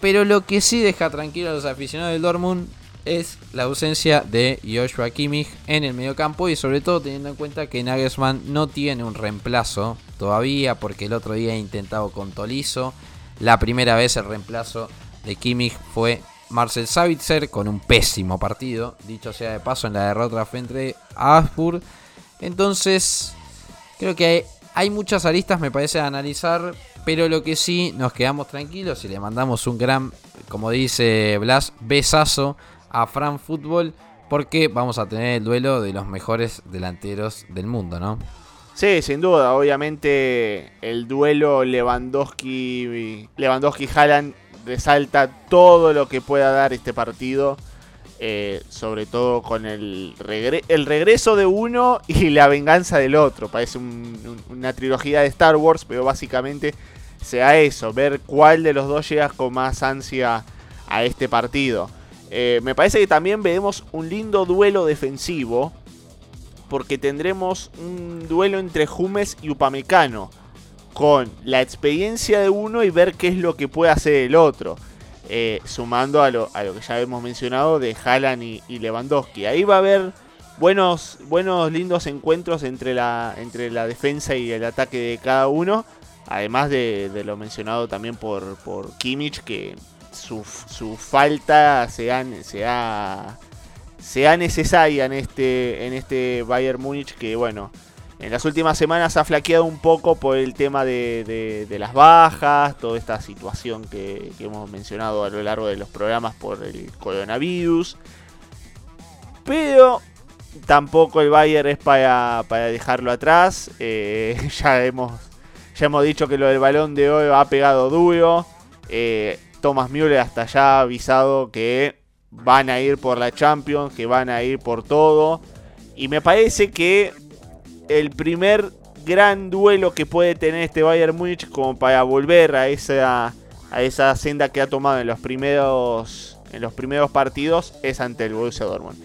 Pero lo que sí deja tranquilo a los aficionados del Dortmund es la ausencia de Joshua Kimmich en el mediocampo y sobre todo teniendo en cuenta que Nagelsmann no tiene un reemplazo todavía porque el otro día ha intentado con Tolizo. La primera vez el reemplazo de Kimmich fue Marcel Savitzer con un pésimo partido, dicho sea de paso en la derrota frente a Augsburg. Entonces, creo que hay, muchas aristas, me parece, a analizar, pero lo que sí nos quedamos tranquilos y le mandamos un gran, como dice Blas, besazo a Fran Fútbol, porque vamos a tener el duelo de los mejores delanteros del mundo, ¿no? Sí, sin duda, obviamente el duelo Lewandowski Lewandowski resalta todo lo que pueda dar este partido. eh, sobre todo con el, regre- el regreso de uno y la venganza del otro. Parece un- un- una trilogía de Star Wars, pero básicamente sea eso, ver cuál de los dos llega con más ansia a este partido. Eh, me parece que también veremos un lindo duelo defensivo, porque tendremos un duelo entre Jumes y Upamecano con la experiencia de uno y ver qué es lo que puede hacer el otro. eh, sumando a lo, a lo que ya hemos mencionado de Haaland y, Lewandowski. Ahí va a haber buenos, buenos lindos encuentros entre la, entre la defensa y el ataque de cada uno. Además de, de lo mencionado también por, por Kimmich, que su, su falta sea, sea, sea necesaria en este, en este Bayern Múnich, que bueno, en las últimas semanas ha flaqueado un poco por el tema de, las bajas, toda esta situación que, hemos mencionado a lo largo de los programas por el coronavirus. Pero tampoco el Bayern es para, dejarlo atrás. Eh, ya, hemos, dicho que lo del balón de hoy ha pegado duro. Eh, Thomas Müller hasta ya ha avisado que van a ir por la Champions, que van a ir por todo. Y me parece que el primer gran duelo que puede tener este Bayern Múnich como para volver a esa, a esa senda que ha tomado en los primeros en los primeros partidos es ante el Borussia Dortmund.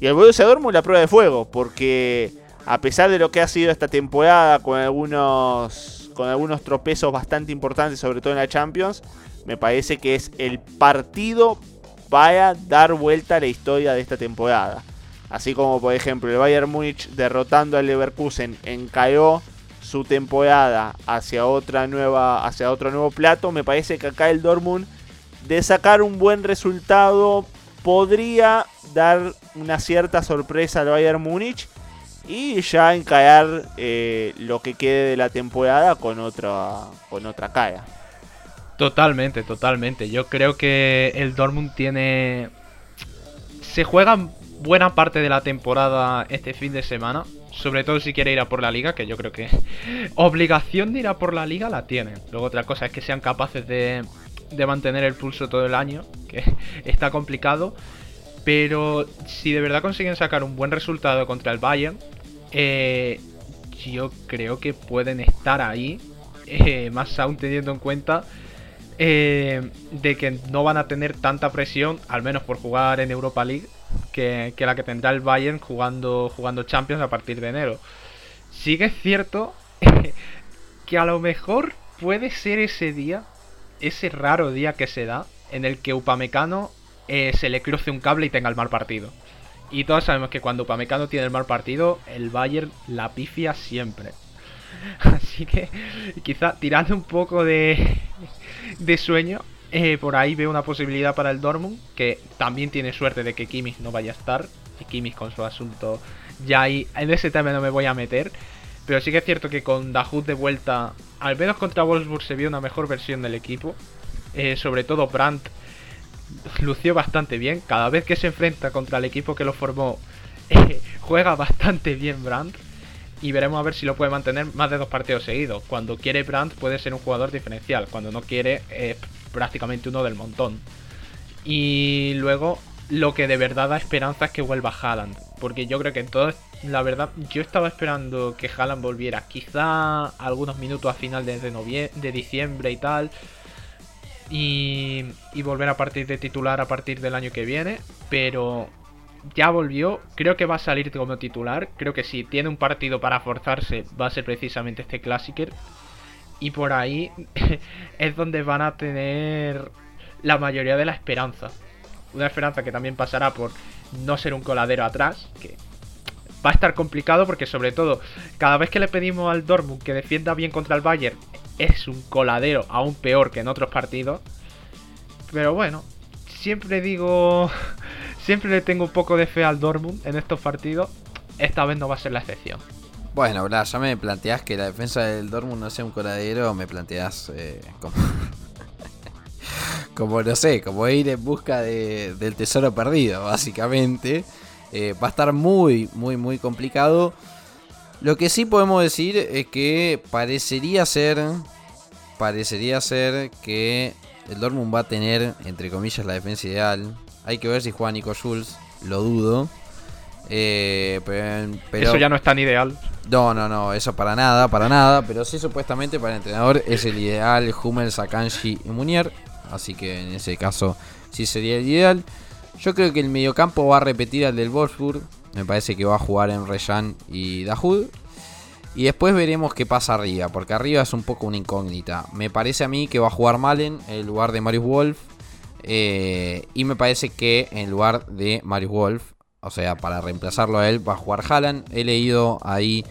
Y el Borussia Dortmund la prueba de fuego, porque a pesar de lo que ha sido esta temporada con algunos con algunos tropezos bastante importantes, sobre todo en la Champions, me parece que es el partido para dar vuelta a la historia de esta temporada. Así como por ejemplo el Bayern Múnich derrotando al Leverkusen encaó su temporada hacia otra nueva hacia otro nuevo plato, me parece que acá el Dortmund de sacar un buen resultado podría dar una cierta sorpresa al Bayern Múnich y ya encarar eh, lo que quede de la temporada con otra con otra. Totalmente, totalmente. Yo creo que el Dortmund tiene se juega buena parte de la temporada este fin de semana, sobre todo si quiere ir a por la liga, que yo creo que obligación de ir a por la liga la tienen. Luego otra cosa es que sean capaces de, de mantener el pulso todo el año, que está complicado. Pero si de verdad consiguen sacar un buen resultado contra el Bayern, eh, yo creo que pueden estar ahí, eh, más aún teniendo en cuenta eh, de que no van a tener tanta presión, al menos por jugar en Europa League, que, que la que tendrá el Bayern jugando, jugando Champions a partir de enero. Sí que es cierto que a lo mejor puede ser ese día, ese raro día que se da, en el que Upamecano eh, se le cruce un cable y tenga el mal partido. Y todos sabemos que cuando Upamecano tiene el mal partido, el Bayern la pifia siempre. Así que quizá tirando un poco de, de sueño, eh, por ahí veo una posibilidad para el Dortmund, que también tiene suerte de que Kimmich no vaya a estar. Y Kimmich con su asunto, ya ahí en ese tema no me voy a meter. Pero sí que es cierto que con Dahoud de vuelta, al menos contra Wolfsburg se vio una mejor versión del equipo. Eh, sobre todo Brandt lució bastante bien. Cada vez que se enfrenta contra el equipo que lo formó, eh, juega bastante bien Brandt. Y veremos a ver si lo puede mantener más de dos partidos seguidos. Cuando quiere Brandt puede ser un jugador diferencial. Cuando no quiere, prácticamente uno del montón. Y luego, lo que de verdad da esperanza es que vuelva Haaland. Porque yo creo que en todo, la verdad, yo estaba esperando que Haaland volviera. Quizá algunos minutos a final de, de diciembre y tal. Y, y volver a partir de titular a partir del año que viene. Pero ya volvió, creo que va a salir como titular, creo que si tiene un partido para forzarse va a ser precisamente este Classicer y por ahí es donde van a tener la mayoría de la esperanza. Una esperanza que también pasará por no ser un coladero atrás, que va a estar complicado porque sobre todo cada vez que le pedimos al Dortmund que defienda bien contra el Bayern es un coladero aún peor que en otros partidos. Pero bueno, siempre digo Siempre le tengo un poco de fe al Dortmund en estos partidos. Esta vez no va a ser la excepción. Bueno, Blas, ya me planteás que la defensa del Dortmund no sea un coladero, me planteás eh, como... como no sé, como ir en busca del tesoro perdido, básicamente. Eh, va a estar muy, muy, muy complicado. Lo que sí podemos decir es que parecería ser, parecería ser que el Dortmund va a tener, entre comillas, la defensa ideal. Hay que ver si juega Nico Schulz, lo dudo. Eh, pero, eso ya no es tan ideal. No, no, no, eso para nada, para nada. Pero sí, supuestamente para el entrenador es el ideal Hummel, Sakanji y Munier. Así que en ese caso sí sería el ideal. Yo creo que el mediocampo va a repetir al del Wolfsburg. Me parece que va a jugar en Rejan y Dahoud. Y después veremos qué pasa arriba, porque arriba es un poco una incógnita. Me parece a mí que va a jugar Malen en lugar de Marius Wolf. Eh, y me parece que en lugar de Marius Wolf, o sea, para reemplazarlo a él, va a jugar Haaland. He leído ahí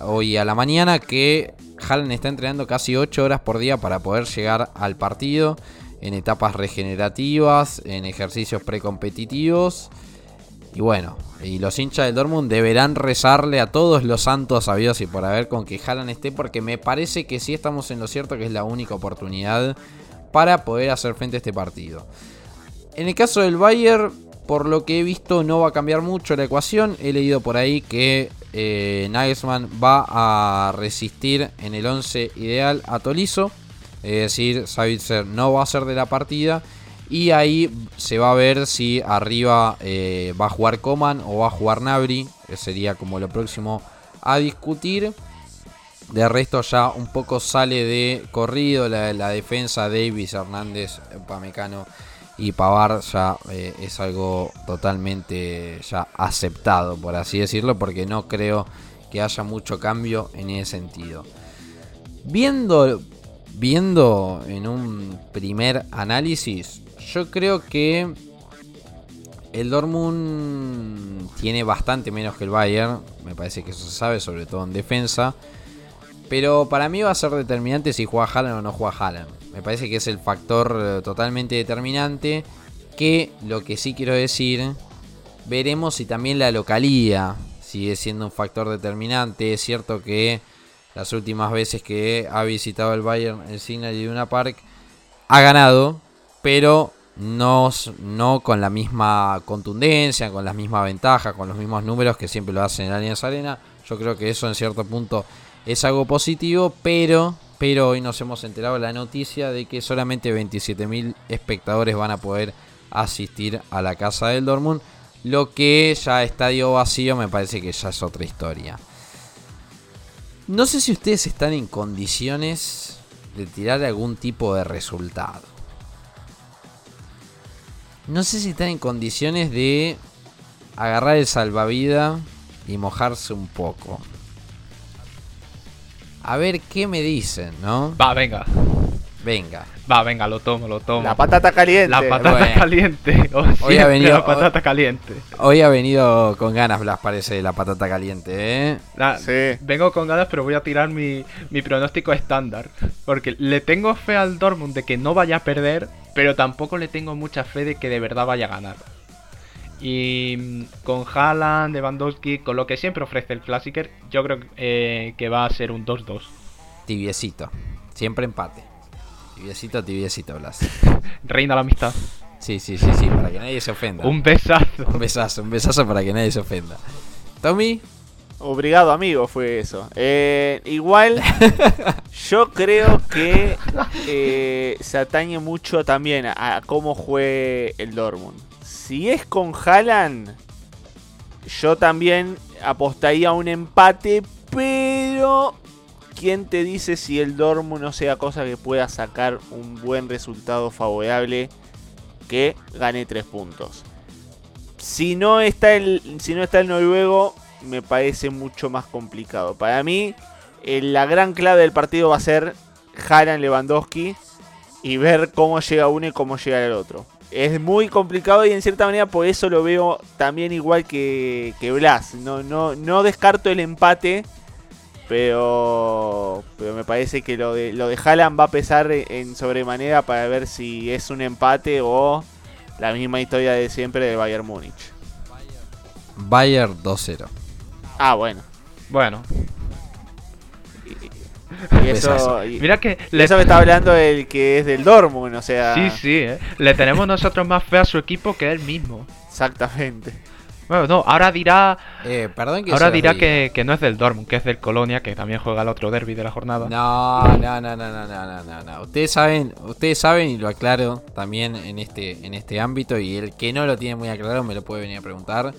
hoy a la mañana que Haaland está entrenando casi 8 horas por día para poder llegar al partido en etapas regenerativas, en ejercicios precompetitivos. Y bueno, y los hinchas del Dortmund deberán rezarle a todos los santos sabios y por haber con que Haaland esté, porque me parece que sí estamos en lo cierto que es la única oportunidad para poder hacer frente a este partido. En el caso del Bayern, por lo que he visto, no va a cambiar mucho la ecuación. He leído por ahí que eh, va a resistir en el 11 ideal a Tolizo. Es decir, Savitzer no va a ser de la partida. Y ahí se va a ver si arriba eh, va a jugar Coman o va a jugar Nabri. Que sería como lo próximo a discutir. De resto ya un poco sale de corrido la, defensa Davis, Hernández, Pamecano y Pavar ya eh, es algo totalmente ya aceptado, por así decirlo, porque no creo que haya mucho cambio en ese sentido. Viendo, viendo en un primer análisis, yo creo que el Dortmund tiene bastante menos que el Bayern. Me parece que eso se sabe, sobre todo en defensa. Pero para mí va a ser determinante si juega Haaland o no juega Haaland. Me parece que es el factor eh, totalmente determinante. Que lo que sí quiero decir, veremos si también la localía sigue siendo un factor determinante. Es cierto que las últimas veces que ha visitado el Bayern el Signal Iduna Park ha ganado, pero no, no con la misma contundencia, con las mismas ventajas, con los mismos números que siempre lo hacen en Allianz Arena. Yo creo que eso en cierto punto es algo positivo, pero, pero hoy nos hemos enterado la noticia de que solamente 27.000 espectadores van a poder asistir a la casa del Dortmund. Lo que ya estadio vacío me parece que ya es otra historia. No sé si ustedes están en condiciones de tirar algún tipo de resultado. No sé si están en condiciones de agarrar el salvavidas y mojarse un poco. A ver qué me dicen, ¿no? Va, venga. Venga. Va, venga, lo tomo, lo tomo. La patata caliente. La patata Bueno. caliente. Oh, Hoy ha venido- La patata caliente. Hoy ha venido con ganas Blas, parece, la patata caliente, ¿eh? La- Sí. Vengo con ganas, pero voy a tirar mi, mi pronóstico estándar. Porque le tengo fe al Dortmund de que no vaya a perder, pero tampoco le tengo mucha fe de que de verdad vaya a ganar. Y mm, con Haaland, Lewandowski, con lo que siempre ofrece el Classicer, yo creo eh, que va a ser un 2-2. Tibiecito. Siempre empate. Tibiecito, tibiecito, Blas. Reina la amistad. Sí, sí, sí, sí, para que nadie se ofenda. Un besazo. Un besazo, un besazo para que nadie se ofenda. Tommy, Obrigado, amigo, fue eso. Eh, igual, yo creo que eh, se atañe mucho también a, a cómo juegue el Dortmund. Si es con Haaland, yo también apostaría a un empate, pero ¿quién te dice si el Dortmund no sea cosa que pueda sacar un buen resultado favorable que gane tres puntos? Si no está el, si no está el noruego, me parece mucho más complicado. Para mí, eh, la gran clave del partido va a ser Haaland Lewandowski y ver cómo llega uno y cómo llega el otro. Es muy complicado y en cierta manera por eso lo veo también igual que, que Blas. No, no, no descarto el empate, pero, pero me parece que lo de, lo de Haaland va a pesar en sobremanera para ver si es un empate o la misma historia de siempre de Bayern Múnich. Bayern 2-0. Ah, bueno. Bueno, Y eso, y, Mira que le... eso me está hablando el que es del Dortmund, o sea. Sí, sí, ¿eh? le tenemos nosotros más fe a su equipo que él mismo. Exactamente. Bueno, no, ahora dirá. Eh, perdón que ahora dirá que, que, no es del Dortmund, que es del Colonia, que también juega el otro derby de la jornada. No, no, no, no, no, no, no, no. Ustedes saben, ustedes saben y lo aclaro también en este, en este ámbito y el que no lo tiene muy aclarado me lo puede venir a preguntar.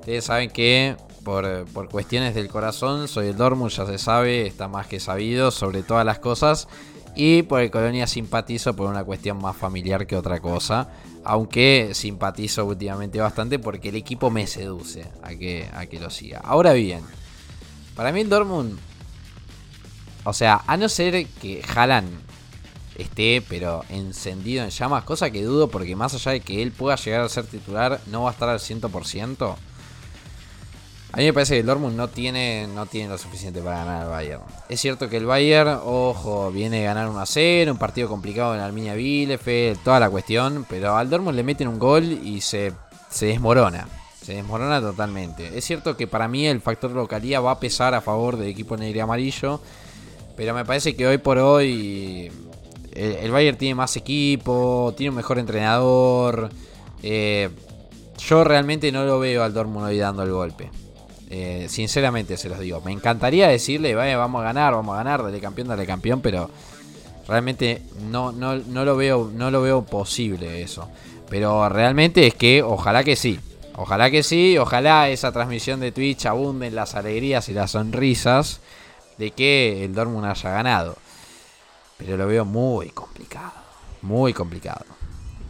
Ustedes saben que por, por cuestiones del corazón soy el Dortmund, ya se sabe, está más que sabido sobre todas las cosas. Y por el Colonia simpatizo por una cuestión más familiar que otra cosa. Aunque simpatizo últimamente bastante porque el equipo me seduce a que, a que lo siga. Ahora bien, para mí el Dortmund o sea, a no ser que Haaland esté, pero encendido en llamas, cosa que dudo porque más allá de que él pueda llegar a ser titular, no va a estar al 100%. A mí me parece que el Dortmund no tiene, no tiene lo suficiente para ganar al Bayern. Es cierto que el Bayern, ojo, viene a ganar 1 a 0, un partido complicado en Arminia Bielefeld, toda la cuestión, pero al Dortmund le meten un gol y se, se desmorona. Se desmorona totalmente. Es cierto que para mí el factor localía va a pesar a favor del equipo negro y amarillo. Pero me parece que hoy por hoy el, Bayern tiene más equipo, tiene un mejor entrenador. Eh, yo realmente no lo veo al Dortmund hoy dando el golpe. Eh, sinceramente se los digo. Me encantaría decirle, "Vaya, vamos a ganar, vamos a ganar, dale campeón, dale campeón, pero realmente no, no, no lo veo, no lo veo posible eso. Pero realmente es que ojalá que sí. Ojalá que sí, ojalá esa transmisión de Twitch abunden las alegrías y las sonrisas de que el Dortmund haya ganado. Pero lo veo muy complicado. Muy complicado.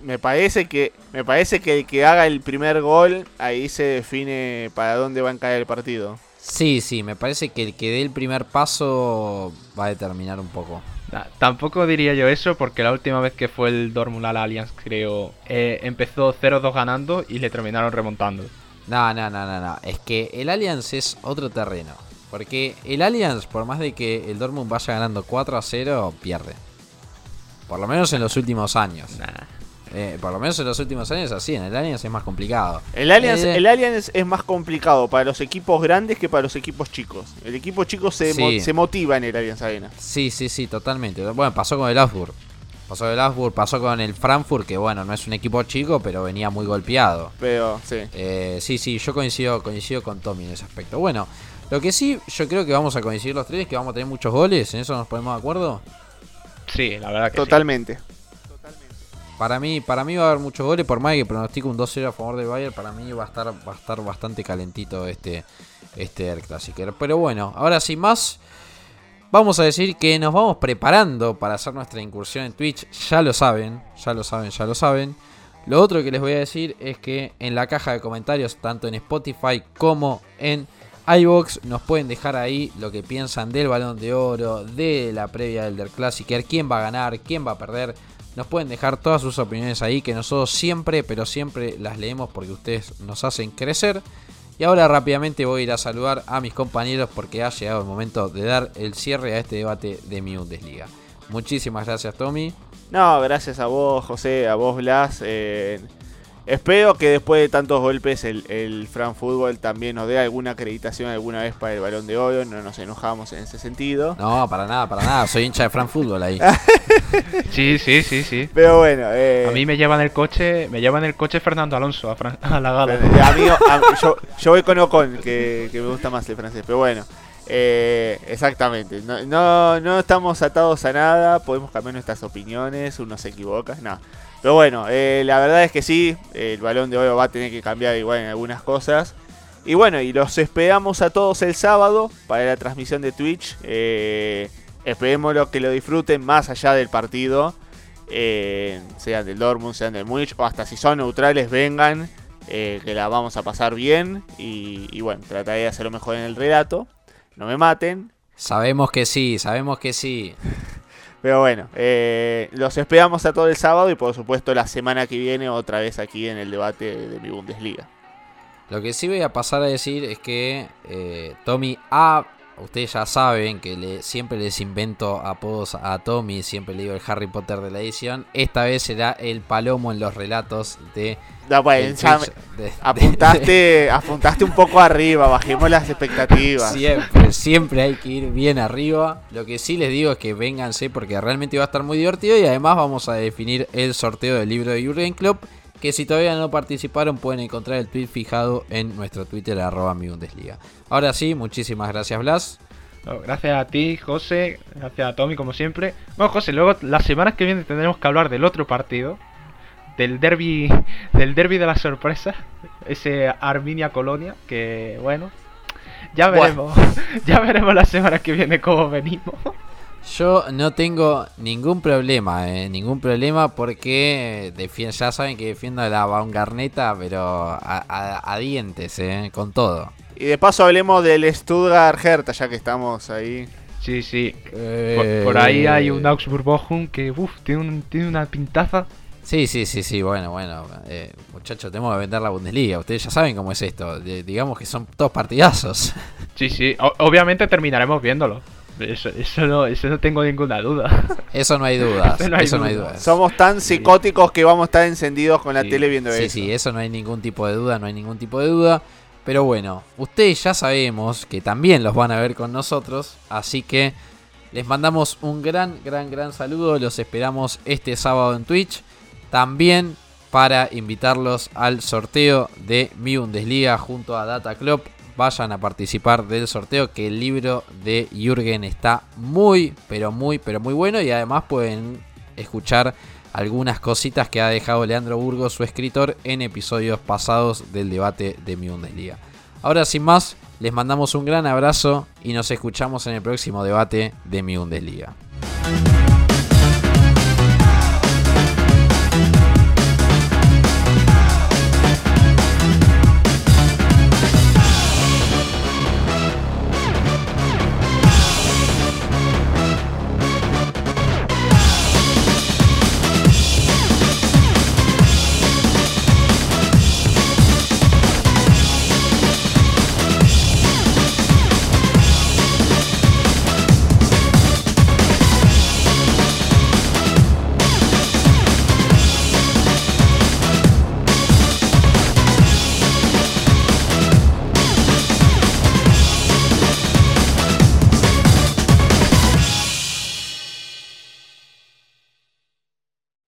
Me parece que me parece que el que haga el primer gol ahí se define para dónde va a caer el partido. Sí, sí, me parece que el que dé el primer paso va a determinar un poco. Nah, tampoco diría yo eso porque la última vez que fue el Dortmund al Allianz, creo, eh, empezó 0-2 ganando y le terminaron remontando. No, no, no, no, no. Es que el Allianz es otro terreno. Porque el Allianz, por más de que el Dortmund vaya ganando 4 a 0, pierde. Por lo menos en los últimos años. Nah. Eh, por lo menos en los últimos años así. En el Allianz es más complicado. El Allianz, Eh, el Allianz es más complicado para los equipos grandes que para los equipos chicos. El equipo chico se, Sí. mo- se motiva en el Allianz Arena. Sí, sí, sí, totalmente. Bueno, pasó con el Augsburg. Pasó con el Augsburg, pasó con el Frankfurt, que bueno, no es un equipo chico, pero venía muy golpeado. Pero sí. Eh, sí, sí, yo coincido, coincido con Tommy en ese aspecto. Bueno, lo que sí, yo creo que vamos a coincidir los tres, que vamos a tener muchos goles, ¿en eso nos ponemos de acuerdo? Sí, la verdad que sí. Para mí, para mí va a haber muchos goles, por más que pronostico un 2-0 a favor del Bayern, para mí va a estar, bastante calentito este, este El Clasicer. Pero bueno, ahora sin más, vamos a decir que nos vamos preparando para hacer nuestra incursión en Twitch. Ya lo saben, ya lo saben, ya lo saben. Lo otro que les voy a decir es que en la caja de comentarios, tanto en Spotify como en iVoox, nos pueden dejar ahí lo que piensan del balón de oro, de la previa del Der Classicer, quién va a ganar, quién va a perder. Nos pueden dejar todas sus opiniones ahí, que nosotros siempre, pero siempre las leemos porque ustedes nos hacen crecer. Y ahora rápidamente voy a ir a saludar a mis compañeros porque ha llegado el momento de dar el cierre a este debate de mi Bundesliga. Muchísimas gracias Tommy. No, gracias a vos, José, a vos, Blas. eh, espero que después de tantos golpes el, el Fran Fútbol también nos dé alguna acreditación alguna vez para el balón de oro. No nos enojamos en ese sentido. No, para nada, para nada. Soy hincha de Fran Fútbol ahí. Sí, sí, sí, sí. Pero bueno, eh, A mí me llevan el coche, me llevan el coche Fernando Alonso a, Fran- a la gala. Eh, a- yo, yo voy con Ocon, que, que me gusta más el francés. Pero bueno, eh, exactamente. No, no, no estamos atados a nada, podemos cambiar nuestras opiniones, uno se equivoca, no. Pero bueno, eh, la verdad es que sí, el balón de oro va a tener que cambiar igual en algunas cosas. Y bueno, y los esperamos a todos el sábado para la transmisión de Twitch. Eh, esperemos que lo disfruten más allá del partido. eh, sean del Dortmund, sean del Múnich, o hasta si son neutrales, vengan. eh, que la vamos a pasar bien. Y, y bueno, trataré de hacer lo mejor en el relato. No me maten. Sabemos que sí, sabemos que sí. Pero bueno, eh, los esperamos a todo el sábado y por supuesto la semana que viene otra vez aquí en el debate de mi Bundesliga. Lo que sí voy a pasar a decir es que eh, Tommy A. Ustedes ya saben que le- siempre les invento apodos a Tommy, siempre le digo el Harry Potter de la edición. Esta vez será el palomo en los relatos de. Da, bueno, Twitch de- apuntaste, apuntaste un poco arriba, bajemos las expectativas. Siempre, siempre hay que ir bien arriba. Lo que sí les digo es que vénganse porque realmente va a estar muy divertido y además vamos a definir el sorteo del libro de Jurgen Klopp. Que si todavía no participaron pueden encontrar el tweet fijado en nuestro Twitter arroba mi Bundesliga. Ahora sí, muchísimas gracias Blas. Gracias a ti, José. Gracias a Tommy, como siempre. Bueno, José, luego las semanas que vienen tendremos que hablar del otro partido. Del derby, del derby de la sorpresa. Ese Arminia-Colonia. Que bueno. Ya Bueno. veremos. Ya veremos la semana que viene cómo venimos. Yo no tengo ningún problema, eh, ningún problema porque defien- ya saben que defiendo a la Baumgarneta, pero a, a- a dientes, eh, con todo. Y de paso hablemos del Stuttgart Hertha, ya que estamos ahí. Sí, sí. Por, Eh, por ahí hay un Augsburg Bochum que uf, tiene, un- tiene una pintaza. Sí, sí, sí, sí, bueno, bueno, eh, muchachos, tenemos que vender la Bundesliga, ustedes ya saben cómo es esto, de- digamos que son todos partidazos. Sí, sí. O- obviamente terminaremos viéndolo. Eso, eso, no, eso no tengo ninguna duda. Eso no hay dudas, Eso no hay eso no hay duda. dudas. Somos tan psicóticos que vamos a estar encendidos con la Sí. tele viendo Sí, eso. sí, eso no hay ningún tipo de duda, no hay ningún tipo de duda. Pero bueno, ustedes ya sabemos que también los van a ver con nosotros, así que les mandamos un gran, gran, gran saludo. Los esperamos este sábado en Twitch. También para invitarlos al sorteo de mi Bundesliga junto a Data Club. Vayan a participar del sorteo que el libro de Jürgen está muy, pero muy, pero muy bueno y además pueden escuchar algunas cositas que ha dejado Leandro Burgos, su escritor, en episodios pasados del debate de mi Bundesliga. Ahora sin más, les mandamos un gran abrazo y nos escuchamos en el próximo debate de mi Bundesliga.